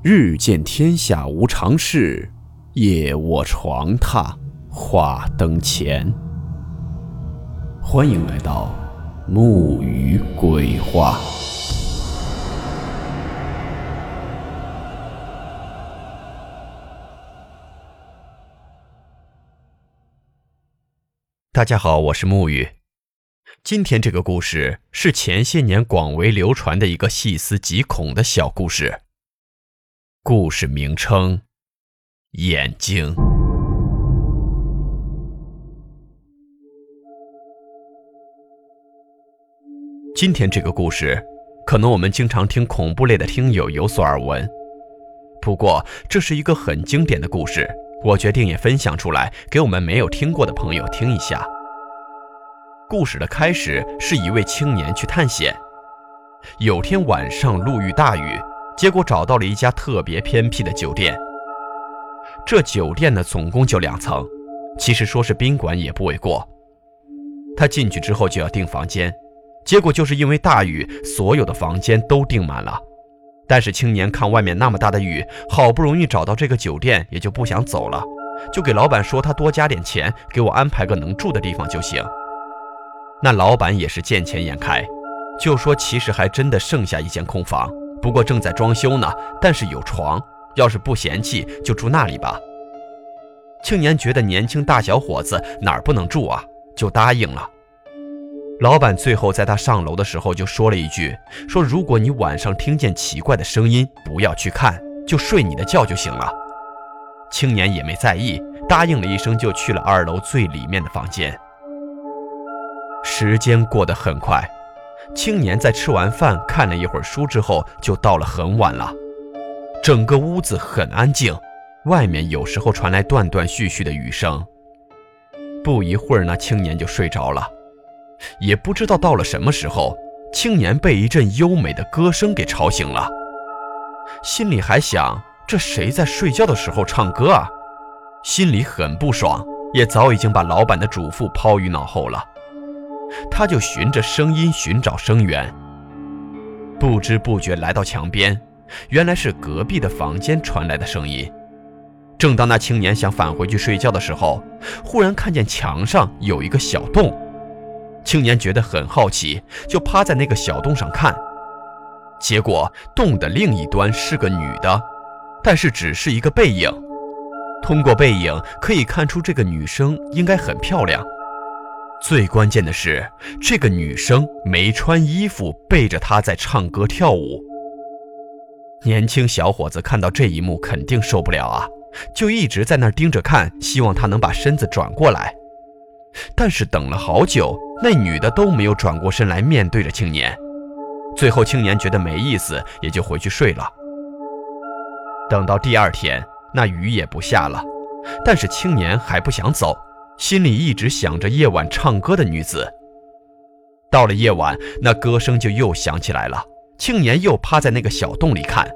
日见天下无常事，夜卧床榻话灯前。欢迎来到木鱼鬼话。大家好，我是木鱼。今天这个故事是前些年广为流传的一个细思极恐的小故事。故事名称：眼睛。今天这个故事，可能我们经常听恐怖类的听友有所耳闻。不过，这是一个很经典的故事，我决定也分享出来，给我们没有听过的朋友听一下。故事的开始是一位青年去探险，有天晚上路遇大雨。结果找到了一家特别偏僻的酒店。这酒店呢，总共就两层，其实说是宾馆也不为过。他进去之后就要订房间，结果就是因为大雨，所有的房间都订满了。但是青年看外面那么大的雨，好不容易找到这个酒店，也就不想走了，就给老板说他多加点钱，给我安排个能住的地方就行。那老板也是见钱眼开，就说其实还真的剩下一间空房。不过正在装修呢，但是有床，要是不嫌弃就住那里吧。青年觉得年轻大小伙子哪儿不能住啊，就答应了。老板最后在他上楼的时候就说了一句：“说如果你晚上听见奇怪的声音，不要去看，就睡你的觉就行了。”青年也没在意，答应了一声就去了二楼最里面的房间。时间过得很快。青年在吃完饭、看了一会儿书之后，就到了很晚了。整个屋子很安静，外面有时候传来断断续续的雨声。不一会儿，那青年就睡着了。也不知道到了什么时候，青年被一阵优美的歌声给吵醒了，心里还想：这谁在睡觉的时候唱歌啊？心里很不爽，也早已经把老板的嘱咐抛于脑后了。他就循着声音寻找声源，不知不觉来到墙边，原来是隔壁的房间传来的声音。正当那青年想返回去睡觉的时候，忽然看见墙上有一个小洞。青年觉得很好奇，就趴在那个小洞上看。结果洞的另一端是个女的，但是只是一个背影。通过背影可以看出，这个女生应该很漂亮。最关键的是，这个女生没穿衣服，背着他在唱歌跳舞。年轻小伙子看到这一幕，肯定受不了啊，就一直在那儿盯着看，希望他能把身子转过来。但是等了好久，那女的都没有转过身来面对着青年。最后，青年觉得没意思，也就回去睡了。等到第二天，那雨也不下了，但是青年还不想走。心里一直想着夜晚唱歌的女子。到了夜晚，那歌声就又响起来了。青年又趴在那个小洞里看，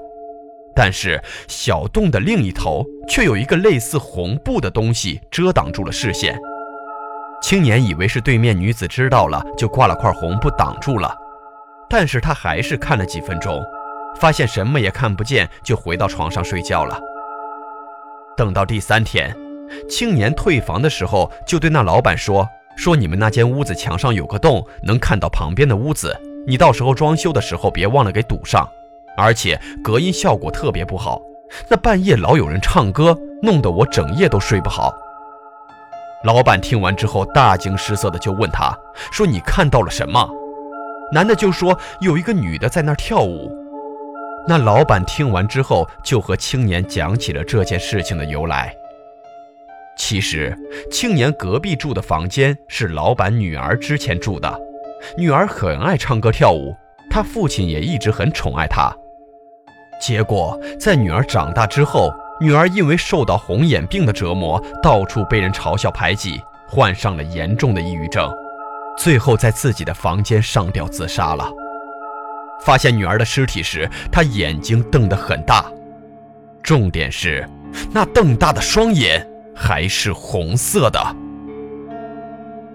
但是小洞的另一头却有一个类似红布的东西遮挡住了视线。青年以为是对面女子知道了，就挂了块红布挡住了。但是他还是看了几分钟，发现什么也看不见，就回到床上睡觉了。等到第三天。青年退房的时候，就对那老板说：“说你们那间屋子墙上有个洞，能看到旁边的屋子。你到时候装修的时候别忘了给堵上，而且隔音效果特别不好。那半夜老有人唱歌，弄得我整夜都睡不好。”老板听完之后大惊失色的就问他说：“你看到了什么？”男的就说：“有一个女的在那儿跳舞。”那老板听完之后就和青年讲起了这件事情的由来。其实，青年隔壁住的房间是老板女儿之前住的。女儿很爱唱歌跳舞，她父亲也一直很宠爱她。结果，在女儿长大之后，女儿因为受到红眼病的折磨，到处被人嘲笑排挤，患上了严重的抑郁症，最后在自己的房间上吊自杀了。发现女儿的尸体时，他眼睛瞪得很大，重点是那瞪大的双眼。还是红色的。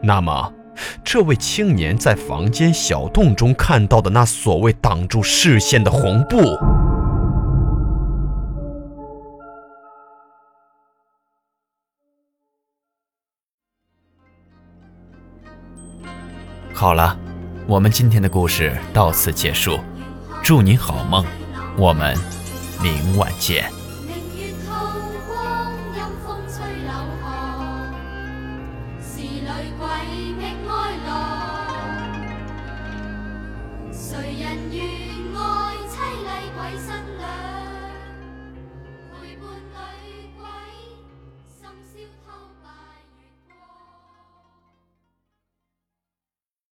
那么这位青年在房间小洞中看到的那所谓挡住视线的红布好了我们今天的故事到此结束。祝你好梦我们明晚见。sudden